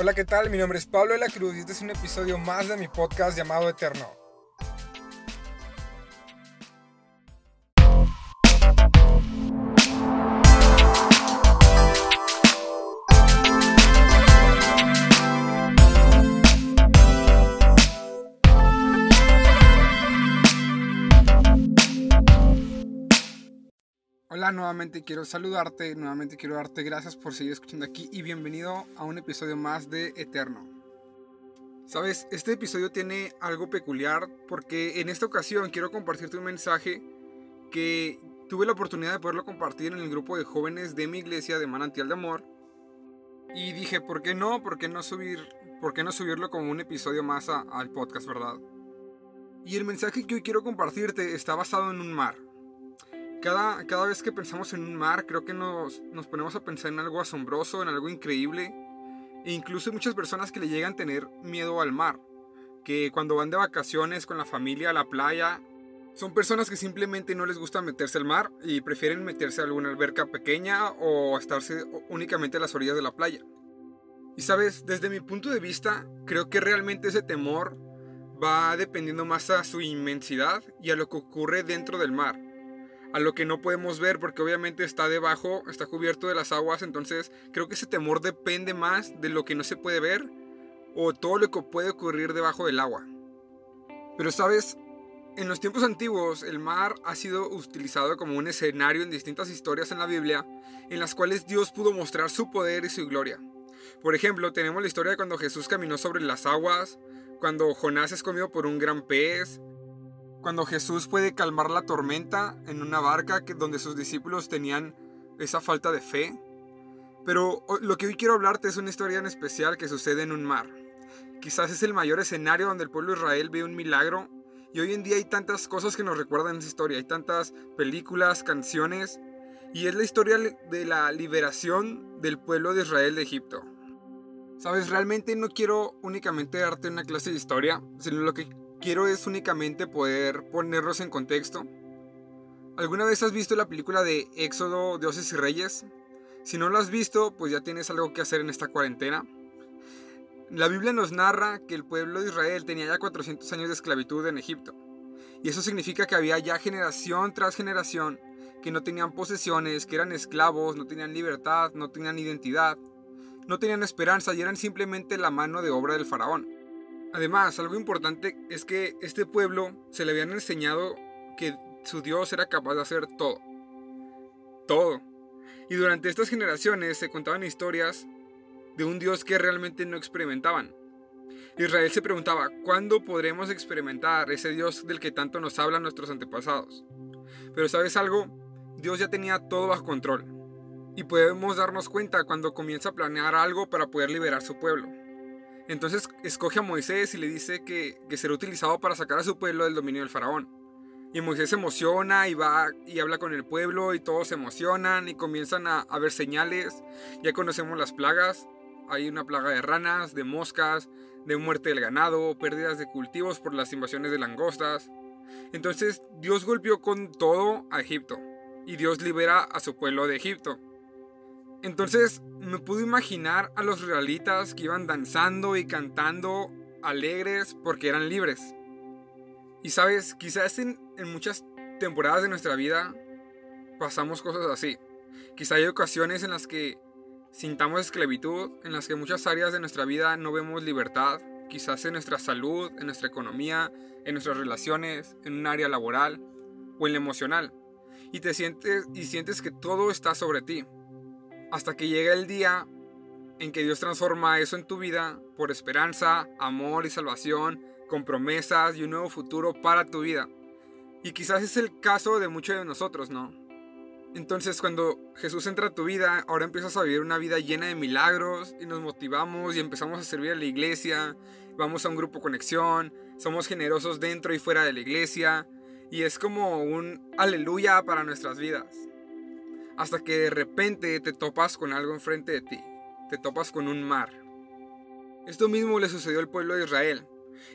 Hola, ¿qué tal? Mi nombre es Pablo de la Cruz y este es un episodio más de mi podcast llamado Eterno. Nuevamente quiero saludarte, nuevamente quiero darte gracias por seguir escuchando aquí y bienvenido a un episodio más de Eterno. Sabes, este episodio tiene algo peculiar porque en esta ocasión quiero compartirte un mensaje que tuve la oportunidad de poderlo compartir en el grupo de jóvenes de mi iglesia de Manantial de Amor. Y dije, ¿por qué no? ¿Por qué no, subir, por qué no subirlo como un episodio más al podcast, verdad? Y el mensaje que hoy quiero compartirte está basado en un mar. Cada, cada vez que pensamos en un mar, creo que nos, nos ponemos a pensar en algo asombroso, en algo increíble. E incluso hay muchas personas que le llegan a tener miedo al mar. Que cuando van de vacaciones con la familia a la playa, son personas que simplemente no les gusta meterse al mar y prefieren meterse a alguna alberca pequeña o estarse únicamente a las orillas de la playa. Y sabes, desde mi punto de vista, creo que realmente ese temor va dependiendo más a su inmensidad y a lo que ocurre dentro del mar a lo que no podemos ver porque obviamente está debajo, está cubierto de las aguas, entonces creo que ese temor depende más de lo que no se puede ver o todo lo que puede ocurrir debajo del agua. Pero sabes, en los tiempos antiguos el mar ha sido utilizado como un escenario en distintas historias en la Biblia en las cuales Dios pudo mostrar su poder y su gloria. Por ejemplo, tenemos la historia de cuando Jesús caminó sobre las aguas, cuando Jonás es comido por un gran pez, cuando Jesús puede calmar la tormenta en una barca que, donde sus discípulos tenían esa falta de fe. Pero lo que hoy quiero hablarte es una historia en especial que sucede en un mar. Quizás es el mayor escenario donde el pueblo de Israel ve un milagro y hoy en día hay tantas cosas que nos recuerdan esa historia, hay tantas películas, canciones y es la historia de la liberación del pueblo de Israel de Egipto. Sabes, realmente no quiero únicamente darte una clase de historia, sino lo que quiero es únicamente poder ponerlos en contexto. ¿Alguna vez has visto la película de Éxodo, Dioses y Reyes? Si no lo has visto, pues ya tienes algo que hacer en esta cuarentena. La Biblia nos narra que el pueblo de Israel tenía ya 400 años de esclavitud en Egipto. Y eso significa que había ya generación tras generación que no tenían posesiones, que eran esclavos, no tenían libertad, no tenían identidad, no tenían esperanza y eran simplemente la mano de obra del faraón. Además, algo importante es que este pueblo se le habían enseñado que su Dios era capaz de hacer todo. Todo. Y durante estas generaciones se contaban historias de un Dios que realmente no experimentaban. Israel se preguntaba, ¿cuándo podremos experimentar ese Dios del que tanto nos hablan nuestros antepasados? Pero sabes algo, Dios ya tenía todo bajo control. Y podemos darnos cuenta cuando comienza a planear algo para poder liberar su pueblo. Entonces escoge a Moisés y le dice que, será utilizado para sacar a su pueblo del dominio del faraón. Y Moisés se emociona y va y habla con el pueblo y todos se emocionan y comienzan a, a ver señales. Ya conocemos las plagas. Hay una plaga de ranas, de moscas, de muerte del ganado, pérdidas de cultivos por las invasiones de langostas. Entonces Dios golpeó con todo a Egipto y Dios libera a su pueblo de Egipto. Entonces me pude imaginar a los realitas que iban danzando y cantando alegres porque eran libres. Y sabes, quizás en, muchas temporadas de nuestra vida pasamos cosas así. Quizá hay ocasiones en las que sintamos esclavitud, en las que en muchas áreas de nuestra vida no vemos libertad, quizás en nuestra salud, en nuestra economía, en nuestras relaciones, en un área laboral o en la emocional. Y te sientes y sientes que todo está sobre ti. Hasta que llega el día en que Dios transforma eso en tu vida por esperanza, amor y salvación, con promesas y un nuevo futuro para tu vida. Y quizás es el caso de muchos de nosotros, ¿no? Entonces cuando Jesús entra a tu vida, ahora empiezas a vivir una vida llena de milagros y nos motivamos y empezamos a servir a la iglesia, vamos a un grupo conexión, somos generosos dentro y fuera de la iglesia y es como un aleluya para nuestras vidas hasta que de repente te topas con algo enfrente de ti, te topas con un mar. Esto mismo le sucedió al pueblo de Israel.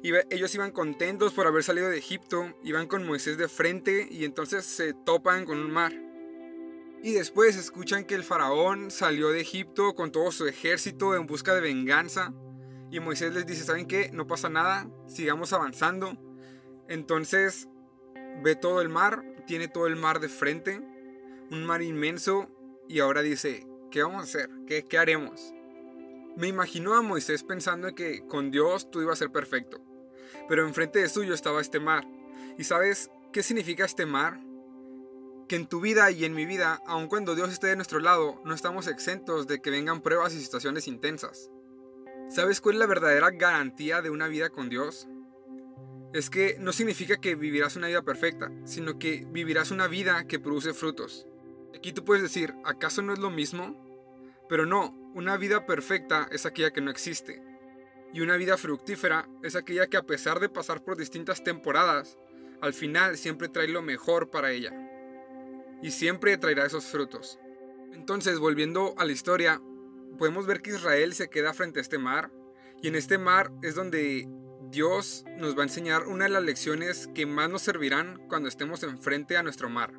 Ellos iban contentos por haber salido de Egipto, iban con Moisés de frente y entonces se topan con un mar. Y después escuchan que el faraón salió de Egipto con todo su ejército en busca de venganza. Y Moisés les dice, ¿saben qué? No pasa nada, sigamos avanzando. Entonces ve todo el mar, tiene todo el mar de frente, un mar inmenso, y ahora dice, ¿qué vamos a hacer? ¿Qué, haremos? Me imagino a Moisés pensando que con Dios todo iba a ser perfecto, pero enfrente de suyo estaba este mar. ¿Y sabes qué significa este mar? Que en tu vida y en mi vida, aun cuando Dios esté de nuestro lado, no estamos exentos de que vengan pruebas y situaciones intensas. ¿Sabes cuál es la verdadera garantía de una vida con Dios? Es que no significa que vivirás una vida perfecta, sino que vivirás una vida que produce frutos. Aquí tú puedes decir, ¿acaso no es lo mismo? Pero no, una vida perfecta es aquella que no existe. Y una vida fructífera es aquella que a pesar de pasar por distintas temporadas, al final siempre trae lo mejor para ella. Y siempre traerá esos frutos. Entonces, volviendo a la historia, podemos ver que Israel se queda frente a este mar. Y en este mar es donde Dios nos va a enseñar una de las lecciones que más nos servirán cuando estemos enfrente a nuestro mar.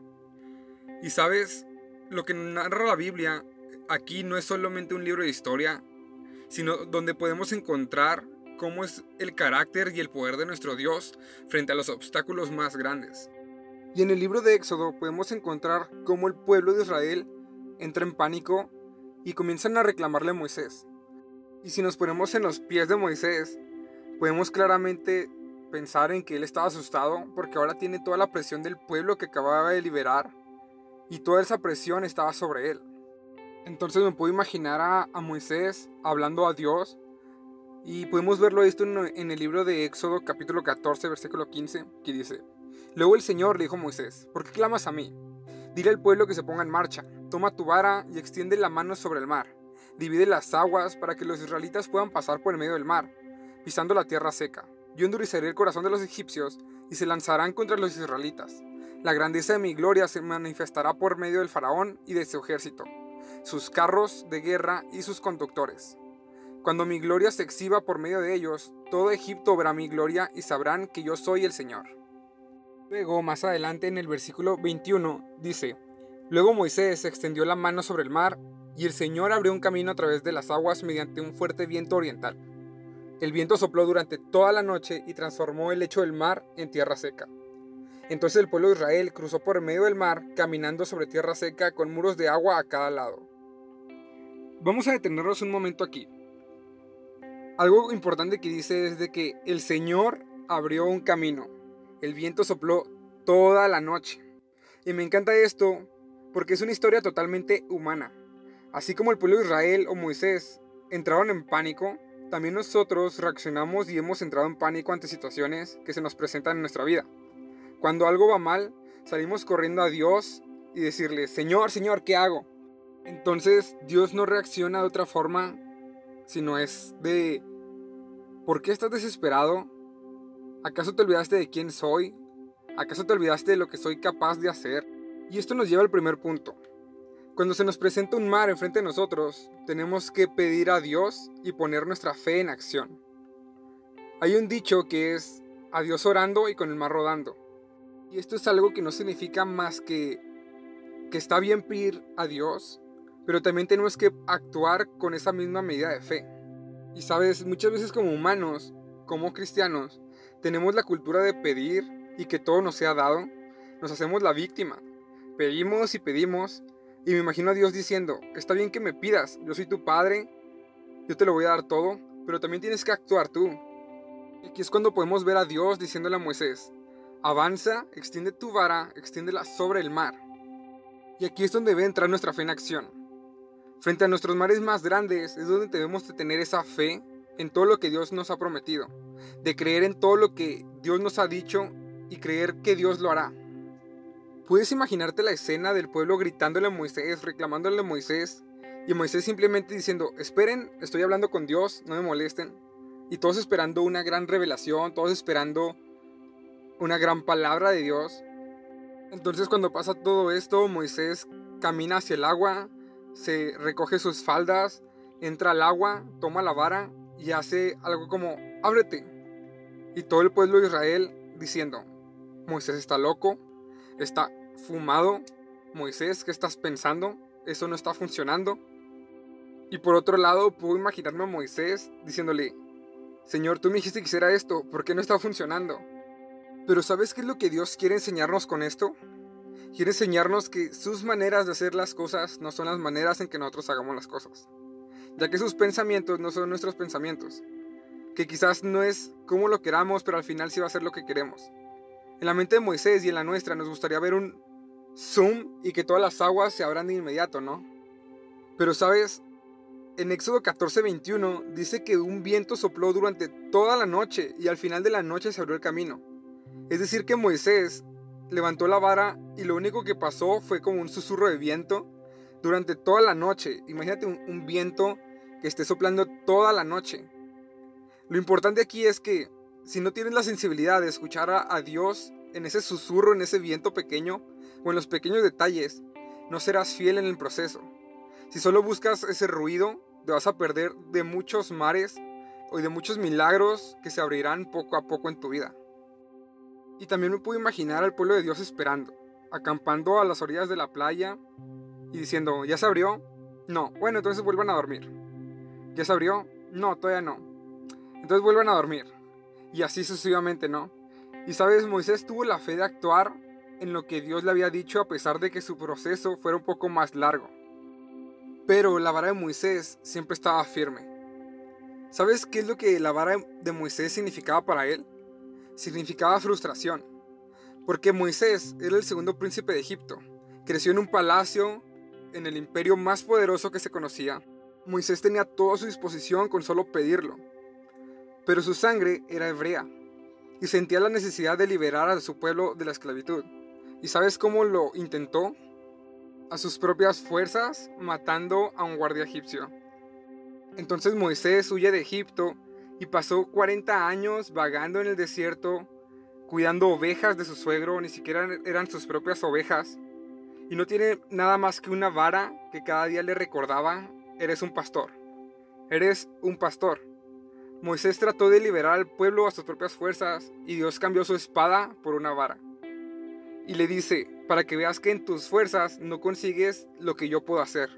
Y sabes, lo que narra la Biblia aquí no es solamente un libro de historia, sino donde podemos encontrar cómo es el carácter y el poder de nuestro Dios frente a los obstáculos más grandes. Y en el libro de Éxodo podemos encontrar cómo el pueblo de Israel entra en pánico y comienzan a reclamarle a Moisés. Y si nos ponemos en los pies de Moisés, podemos claramente pensar en que él estaba asustado porque ahora tiene toda la presión del pueblo que acababa de liberar y toda esa presión estaba sobre él. Entonces me puedo imaginar a, Moisés hablando a Dios y podemos verlo esto en, en, el libro de Éxodo capítulo 14 versículo 15 que dice, Luego el Señor le dijo a Moisés, ¿por qué clamas a mí? Dile al pueblo que se ponga en marcha, toma tu vara y extiende la mano sobre el mar, divide las aguas para que los israelitas puedan pasar por el medio del mar, pisando la tierra seca. Yo endureceré el corazón de los egipcios y se lanzarán contra los israelitas. La grandeza de mi gloria se manifestará por medio del faraón y de su ejército, sus carros de guerra y sus conductores. Cuando mi gloria se exhiba por medio de ellos, todo Egipto verá mi gloria y sabrán que yo soy el Señor. Luego, más adelante en el versículo 21, dice, Luego Moisés extendió la mano sobre el mar, y el Señor abrió un camino a través de las aguas mediante un fuerte viento oriental. El viento sopló durante toda la noche y transformó el lecho del mar en tierra seca. Entonces el pueblo de Israel cruzó por medio del mar, caminando sobre tierra seca con muros de agua a cada lado. Vamos a detenernos un momento aquí. Algo importante que dice es de que el Señor abrió un camino. El viento sopló toda la noche. Y me encanta esto porque es una historia totalmente humana. Así como el pueblo de Israel o Moisés entraron en pánico, también nosotros reaccionamos y hemos entrado en pánico ante situaciones que se nos presentan en nuestra vida. Cuando algo va mal, salimos corriendo a Dios y decirle, Señor, Señor, ¿qué hago? Entonces Dios no reacciona de otra forma, sino es de, ¿por qué estás desesperado? ¿Acaso te olvidaste de quién soy? ¿Acaso te olvidaste de lo que soy capaz de hacer? Y esto nos lleva al primer punto. Cuando se nos presenta un mar enfrente de nosotros, tenemos que pedir a Dios y poner nuestra fe en acción. Hay un dicho que es a Dios orando y con el mar rodando. Y esto es algo que no significa más que que está bien pedir a Dios, pero también tenemos que actuar con esa misma medida de fe. Y sabes, muchas veces como humanos, como cristianos, tenemos la cultura de pedir y que todo nos sea dado. Nos hacemos la víctima. Pedimos y pedimos. Y me imagino a Dios diciendo, está bien que me pidas, yo soy tu padre, yo te lo voy a dar todo, pero también tienes que actuar tú. Y aquí es cuando podemos ver a Dios diciéndole a Moisés, Avanza, extiende tu vara, extiéndela sobre el mar. Y aquí es donde debe entrar nuestra fe en acción. Frente a nuestros mares más grandes es donde debemos de tener esa fe en todo lo que Dios nos ha prometido, de creer en todo lo que Dios nos ha dicho y creer que Dios lo hará. ¿Puedes imaginarte la escena del pueblo gritándole a Moisés, reclamándole a Moisés, y Moisés simplemente diciendo, esperen, estoy hablando con Dios, no me molesten, y todos esperando una gran revelación, todos esperando una gran palabra de Dios. Entonces cuando pasa todo esto, Moisés camina hacia el agua, se recoge sus faldas, entra al agua, toma la vara y hace algo como, ábrete. Y todo el pueblo de Israel diciendo, Moisés está loco, está fumado, Moisés, ¿qué estás pensando? Eso no está funcionando. Y por otro lado, puedo imaginarme a Moisés diciéndole, Señor, tú me dijiste que hiciera esto, ¿por qué no está funcionando? Pero ¿sabes qué es lo que Dios quiere enseñarnos con esto? Quiere enseñarnos que sus maneras de hacer las cosas no son las maneras en que nosotros hagamos las cosas. Ya que sus pensamientos no son nuestros pensamientos. Que quizás no es como lo queramos, pero al final sí va a ser lo que queremos. En la mente de Moisés y en la nuestra nos gustaría ver un zoom y que todas las aguas se abran de inmediato, ¿no? Pero sabes, en Éxodo 14:21 dice que un viento sopló durante toda la noche y al final de la noche se abrió el camino. Es decir, que Moisés levantó la vara y lo único que pasó fue como un susurro de viento durante toda la noche. Imagínate un, viento que esté soplando toda la noche. Lo importante aquí es que si no tienes la sensibilidad de escuchar a, a Dios en ese susurro, en ese viento pequeño o en los pequeños detalles, no serás fiel en el proceso. Si solo buscas ese ruido, te vas a perder de muchos mares o de muchos milagros que se abrirán poco a poco en tu vida. Y también me puedo imaginar al pueblo de Dios esperando, acampando a las orillas de la playa y diciendo, ¿ya se abrió? No, bueno, entonces vuelvan a dormir. ¿Ya se abrió? No, todavía no. Entonces vuelvan a dormir. Y así sucesivamente, ¿no? Y sabes, Moisés tuvo la fe de actuar en lo que Dios le había dicho a pesar de que su proceso fuera un poco más largo. Pero la vara de Moisés siempre estaba firme. ¿Sabes qué es lo que la vara de Moisés significaba para él? Significaba frustración, porque Moisés era el segundo príncipe de Egipto. Creció en un palacio en el imperio más poderoso que se conocía. Moisés tenía todo a su disposición con solo pedirlo. Pero su sangre era hebrea y sentía la necesidad de liberar a su pueblo de la esclavitud. ¿Y sabes cómo lo intentó? A sus propias fuerzas, matando a un guardia egipcio. Entonces Moisés huye de Egipto y pasó 40 años vagando en el desierto, cuidando ovejas de su suegro, ni siquiera eran sus propias ovejas, y no tiene nada más que una vara que cada día le recordaba, eres un pastor, eres un pastor. Moisés trató de liberar al pueblo a sus propias fuerzas y Dios cambió su espada por una vara. Y le dice, para que veas que en tus fuerzas no consigues lo que yo puedo hacer.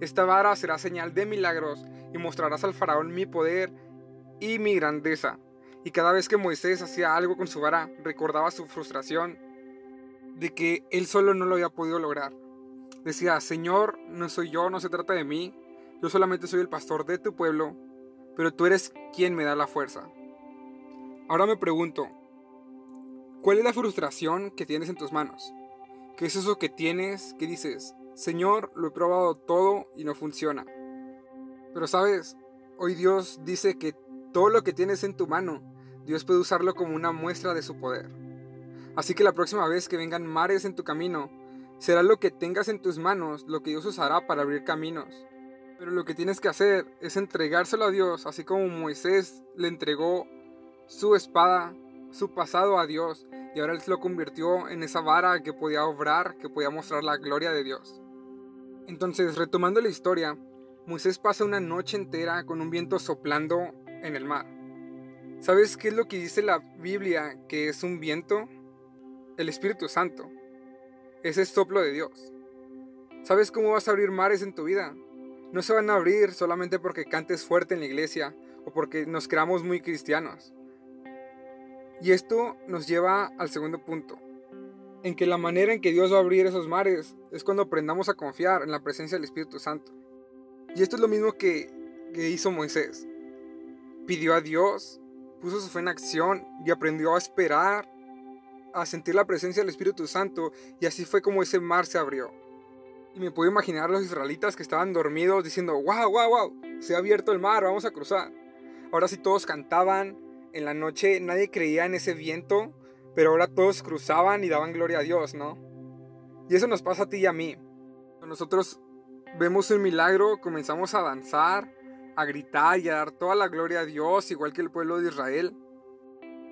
Esta vara será señal de milagros y mostrarás al faraón mi poder y mi grandeza. Y cada vez que Moisés hacía algo con su vara, recordaba su frustración de que él solo no lo había podido lograr. Decía, Señor, no soy yo, no se trata de mí, yo solamente soy el pastor de tu pueblo, pero tú eres quien me da la fuerza. Ahora me pregunto, ¿cuál es la frustración que tienes en tus manos? ¿Qué es eso que tienes que dices, Señor, lo he probado todo y no funciona? Pero sabes, hoy Dios dice que todo lo que tienes en tu mano, Dios puede usarlo como una muestra de su poder. Así que la próxima vez que vengan mares en tu camino, será lo que tengas en tus manos lo que Dios usará para abrir caminos. Pero lo que tienes que hacer es entregárselo a Dios, así como Moisés le entregó su espada, su pasado a Dios, y ahora él lo convirtió en esa vara que podía obrar, que podía mostrar la gloria de Dios. Entonces, retomando la historia, Moisés pasa una noche entera con un viento soplando en el mar. ¿Sabes qué es lo que dice la Biblia que es un viento? El Espíritu Santo. Ese soplo de Dios. ¿Sabes cómo vas a abrir mares en tu vida? No se van a abrir solamente porque cantes fuerte en la iglesia o porque nos creamos muy cristianos. Y esto nos lleva al segundo punto, en que la manera en que Dios va a abrir esos mares es cuando aprendamos a confiar en la presencia del Espíritu Santo. Y esto es lo mismo que, que hizo Moisés pidió a Dios, puso su fe en acción y aprendió a esperar, a sentir la presencia del Espíritu Santo y así fue como ese mar se abrió. Y me puedo imaginar a los israelitas que estaban dormidos diciendo, wow, wow, wow, se ha abierto el mar, vamos a cruzar. Ahora sí todos cantaban, en la noche nadie creía en ese viento, pero ahora todos cruzaban y daban gloria a Dios, ¿no? Y eso nos pasa a ti y a mí. Nosotros vemos un milagro, comenzamos a danzar, a gritar y a dar toda la gloria a Dios, igual que el pueblo de Israel.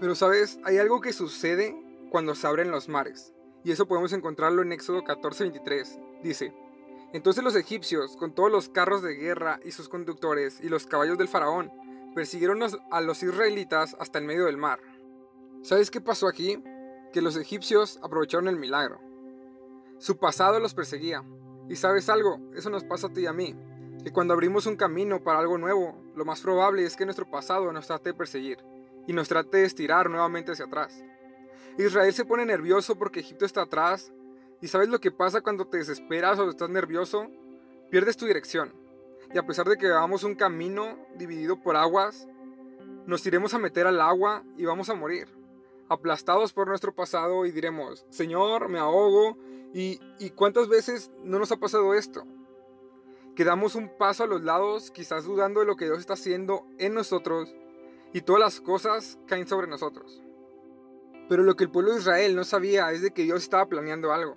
Pero sabes, hay algo que sucede cuando se abren los mares, y eso podemos encontrarlo en Éxodo 14:23. Dice, entonces los egipcios, con todos los carros de guerra y sus conductores y los caballos del faraón, persiguieron a los israelitas hasta el medio del mar. ¿Sabes qué pasó aquí? Que los egipcios aprovecharon el milagro. Su pasado los perseguía. Y sabes algo, eso nos pasa a ti y a mí, que cuando abrimos un camino para algo nuevo, lo más probable es que nuestro pasado nos trate de perseguir y nos trate de estirar nuevamente hacia atrás. Israel se pone nervioso porque Egipto está atrás. ¿Y sabes lo que pasa cuando te desesperas o estás nervioso? Pierdes tu dirección. Y a pesar de que vamos un camino dividido por aguas, nos iremos a meter al agua y vamos a morir. Aplastados por nuestro pasado y diremos, Señor, me ahogo. ¿Y, y cuántas veces no nos ha pasado esto? Quedamos un paso a los lados, quizás dudando de lo que Dios está haciendo en nosotros, y todas las cosas caen sobre nosotros. Pero lo que el pueblo de Israel no sabía es de que Dios estaba planeando algo.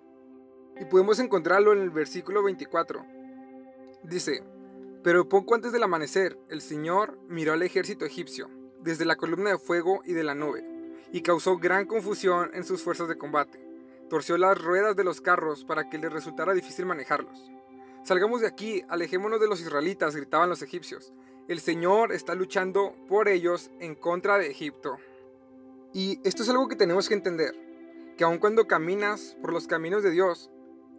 Y podemos encontrarlo en el versículo 24. Dice, pero poco antes del amanecer, el Señor miró al ejército egipcio, desde la columna de fuego y de la nube, y causó gran confusión en sus fuerzas de combate. Torció las ruedas de los carros para que les resultara difícil manejarlos. Salgamos de aquí, alejémonos de los israelitas, gritaban los egipcios. El Señor está luchando por ellos en contra de Egipto. Y esto es algo que tenemos que entender, que aun cuando caminas por los caminos de Dios,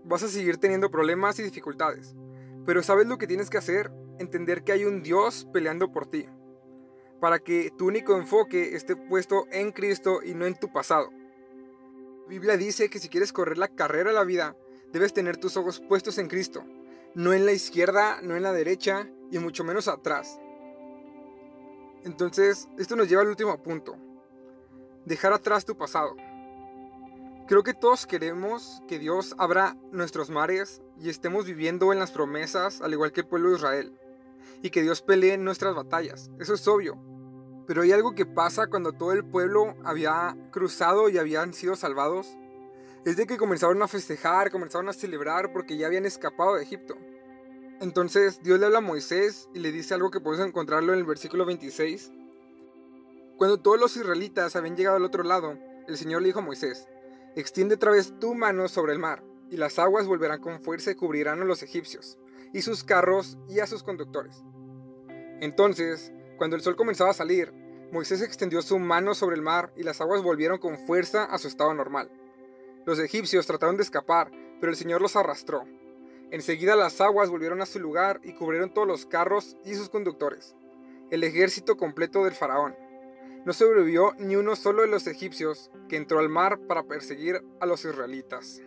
vas a seguir teniendo problemas y dificultades. Pero ¿sabes lo que tienes que hacer? Entender que hay un Dios peleando por ti. Para que tu único enfoque esté puesto en Cristo y no en tu pasado. La Biblia dice que si quieres correr la carrera de la vida, debes tener tus ojos puestos en Cristo. No en la izquierda, no en la derecha y mucho menos atrás. Entonces, esto nos lleva al último punto dejar atrás tu pasado. Creo que todos queremos que Dios abra nuestros mares y estemos viviendo en las promesas, al igual que el pueblo de Israel, y que Dios pelee nuestras batallas. Eso es obvio. Pero hay algo que pasa cuando todo el pueblo había cruzado y habían sido salvados. Es de que comenzaron a festejar, comenzaron a celebrar porque ya habían escapado de Egipto. Entonces Dios le habla a Moisés y le dice algo que podemos encontrarlo en el versículo 26 cuando todos los israelitas habían llegado al otro lado, el Señor le dijo a Moisés, extiende otra vez tu mano sobre el mar, y las aguas volverán con fuerza y cubrirán a los egipcios, y sus carros y a sus conductores. Entonces, cuando el sol comenzaba a salir, Moisés extendió su mano sobre el mar y las aguas volvieron con fuerza a su estado normal. Los egipcios trataron de escapar, pero el Señor los arrastró. Enseguida las aguas volvieron a su lugar y cubrieron todos los carros y sus conductores, el ejército completo del faraón no sobrevivió ni uno solo de los egipcios que entró al mar para perseguir a los israelitas.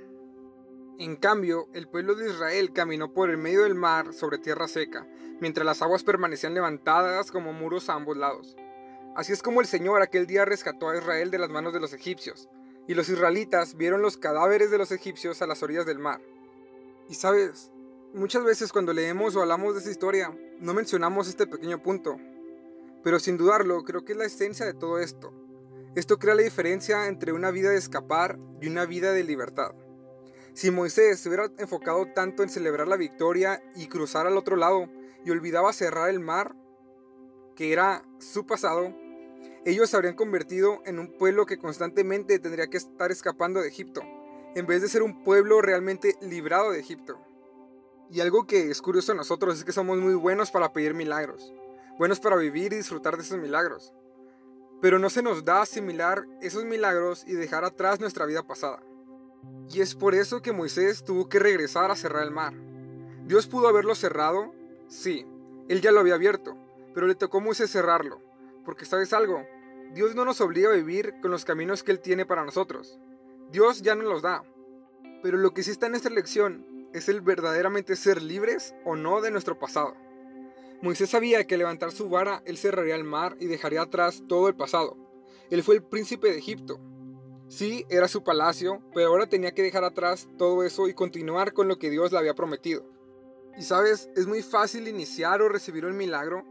En cambio, el pueblo de Israel caminó por el medio del mar sobre tierra seca, mientras las aguas permanecían levantadas como muros a ambos lados. Así es como el Señor aquel día rescató a Israel de las manos de los egipcios, y los israelitas vieron los cadáveres de los egipcios a las orillas del mar. Y sabes, muchas veces cuando leemos o hablamos de esta historia, no mencionamos este pequeño punto, pero sin dudarlo, creo que es la esencia de todo esto. Esto crea la diferencia entre una vida de escapar y una vida de libertad. Si Moisés se hubiera enfocado tanto en celebrar la victoria y cruzar al otro lado y olvidaba cerrar el mar, que era su pasado, ellos se habrían convertido en un pueblo que constantemente tendría que estar escapando de Egipto, en vez de ser un pueblo realmente librado de Egipto. Y algo que es curioso a nosotros es que somos muy buenos para pedir milagros buenos para vivir y disfrutar de esos milagros. Pero no se nos da asimilar esos milagros y dejar atrás nuestra vida pasada. Y es por eso que Moisés tuvo que regresar a cerrar el mar. ¿Dios pudo haberlo cerrado? Sí, él ya lo había abierto, pero le tocó a Moisés cerrarlo. Porque sabes algo, Dios no nos obliga a vivir con los caminos que Él tiene para nosotros. Dios ya nos los da. Pero lo que sí está en esta lección es el verdaderamente ser libres o no de nuestro pasado. Moisés sabía que levantar su vara él cerraría el mar y dejaría atrás todo el pasado. Él fue el príncipe de Egipto. Sí, era su palacio, pero ahora tenía que dejar atrás todo eso y continuar con lo que Dios le había prometido. Y sabes, es muy fácil iniciar o recibir un milagro,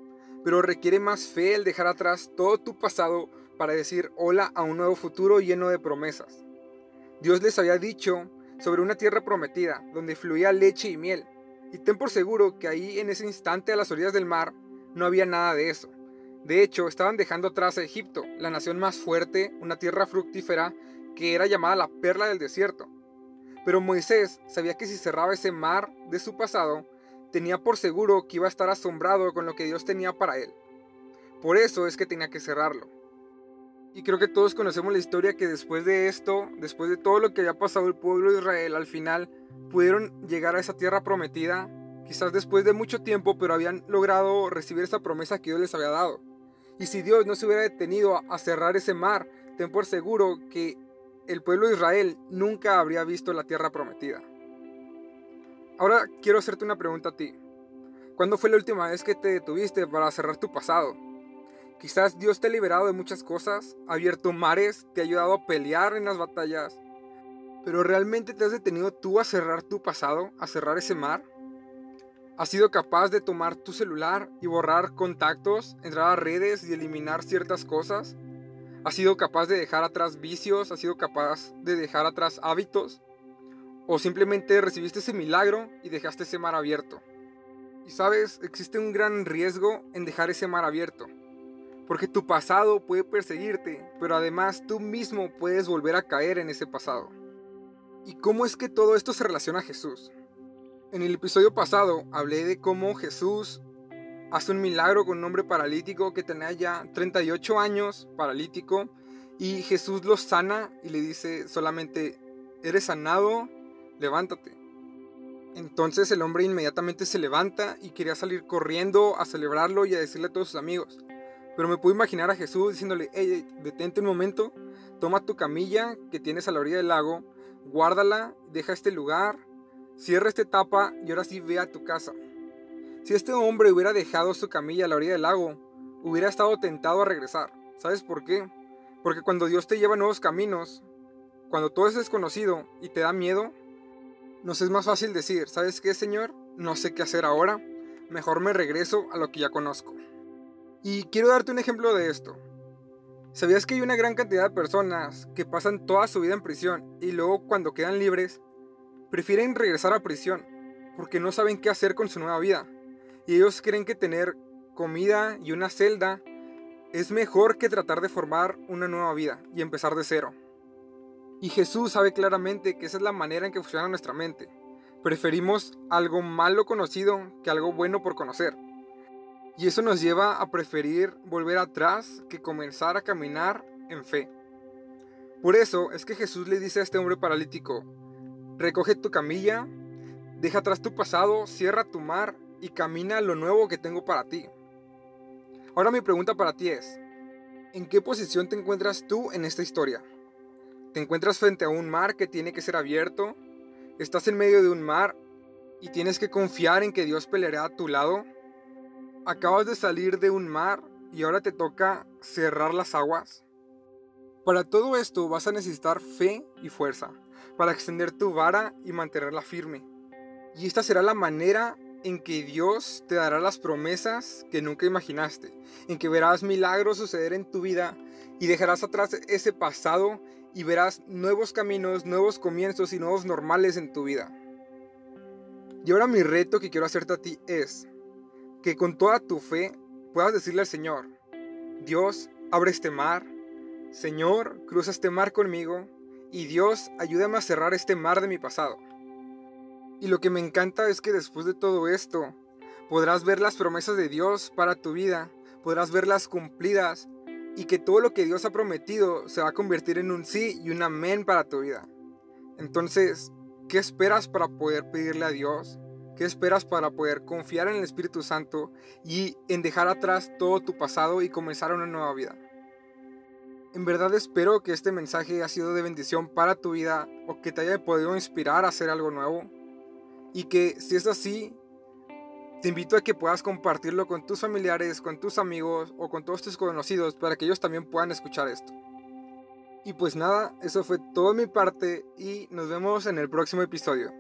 pero requiere más fe el dejar atrás todo tu pasado para decir hola a un nuevo futuro lleno de promesas. Dios les había dicho sobre una tierra prometida, donde fluía leche y miel, y ten por seguro que ahí en ese instante a las orillas del mar no había nada de eso. De hecho, estaban dejando atrás a Egipto, la nación más fuerte, una tierra fructífera que era llamada la perla del desierto. Pero Moisés sabía que si cerraba ese mar de su pasado, tenía por seguro que iba a estar asombrado con lo que Dios tenía para él. Por eso es que tenía que cerrarlo. Y creo que todos conocemos la historia que después de esto, después de todo lo que había pasado el pueblo de Israel, al final pudieron llegar a esa tierra prometida, quizás después de mucho tiempo, pero habían logrado recibir esa promesa que Dios les había dado. Y si Dios no se hubiera detenido a cerrar ese mar, ten por seguro que el pueblo de Israel nunca habría visto la tierra prometida. Ahora quiero hacerte una pregunta a ti. ¿Cuándo fue la última vez que te detuviste para cerrar tu pasado? Quizás Dios te ha liberado de muchas cosas, ha abierto mares, te ha ayudado a pelear en las batallas, pero ¿realmente te has detenido tú a cerrar tu pasado, a cerrar ese mar? ¿Has sido capaz de tomar tu celular y borrar contactos, entrar a redes y eliminar ciertas cosas? ¿Has sido capaz de dejar atrás vicios? ¿Has sido capaz de dejar atrás hábitos? ¿O simplemente recibiste ese milagro y dejaste ese mar abierto? Y sabes, existe un gran riesgo en dejar ese mar abierto. Porque tu pasado puede perseguirte, pero además tú mismo puedes volver a caer en ese pasado. ¿Y cómo es que todo esto se relaciona a Jesús? En el episodio pasado hablé de cómo Jesús hace un milagro con un hombre paralítico que tenía ya 38 años, paralítico, y Jesús lo sana y le dice solamente, eres sanado, levántate. Entonces el hombre inmediatamente se levanta y quería salir corriendo a celebrarlo y a decirle a todos sus amigos. Pero me puedo imaginar a Jesús diciéndole, detente un momento, toma tu camilla que tienes a la orilla del lago, guárdala, deja este lugar, cierra esta etapa y ahora sí ve a tu casa. Si este hombre hubiera dejado su camilla a la orilla del lago, hubiera estado tentado a regresar. ¿Sabes por qué? Porque cuando Dios te lleva a nuevos caminos, cuando todo es desconocido y te da miedo, nos es más fácil decir, ¿sabes qué, Señor? No sé qué hacer ahora, mejor me regreso a lo que ya conozco. Y quiero darte un ejemplo de esto. ¿Sabías que hay una gran cantidad de personas que pasan toda su vida en prisión y luego cuando quedan libres prefieren regresar a prisión porque no saben qué hacer con su nueva vida? Y ellos creen que tener comida y una celda es mejor que tratar de formar una nueva vida y empezar de cero. Y Jesús sabe claramente que esa es la manera en que funciona nuestra mente. Preferimos algo malo conocido que algo bueno por conocer. Y eso nos lleva a preferir volver atrás que comenzar a caminar en fe. Por eso es que Jesús le dice a este hombre paralítico, recoge tu camilla, deja atrás tu pasado, cierra tu mar y camina lo nuevo que tengo para ti. Ahora mi pregunta para ti es, ¿en qué posición te encuentras tú en esta historia? ¿Te encuentras frente a un mar que tiene que ser abierto? ¿Estás en medio de un mar y tienes que confiar en que Dios peleará a tu lado? ¿Acabas de salir de un mar y ahora te toca cerrar las aguas? Para todo esto vas a necesitar fe y fuerza, para extender tu vara y mantenerla firme. Y esta será la manera en que Dios te dará las promesas que nunca imaginaste, en que verás milagros suceder en tu vida y dejarás atrás ese pasado y verás nuevos caminos, nuevos comienzos y nuevos normales en tu vida. Y ahora mi reto que quiero hacerte a ti es que con toda tu fe puedas decirle al Señor, Dios, abre este mar, Señor, cruza este mar conmigo y Dios, ayúdame a cerrar este mar de mi pasado. Y lo que me encanta es que después de todo esto, podrás ver las promesas de Dios para tu vida, podrás verlas cumplidas y que todo lo que Dios ha prometido se va a convertir en un sí y un amén para tu vida. Entonces, ¿qué esperas para poder pedirle a Dios? ¿Qué esperas para poder confiar en el Espíritu Santo y en dejar atrás todo tu pasado y comenzar una nueva vida? En verdad espero que este mensaje haya sido de bendición para tu vida o que te haya podido inspirar a hacer algo nuevo. Y que si es así, te invito a que puedas compartirlo con tus familiares, con tus amigos o con todos tus conocidos para que ellos también puedan escuchar esto. Y pues nada, eso fue todo mi parte y nos vemos en el próximo episodio.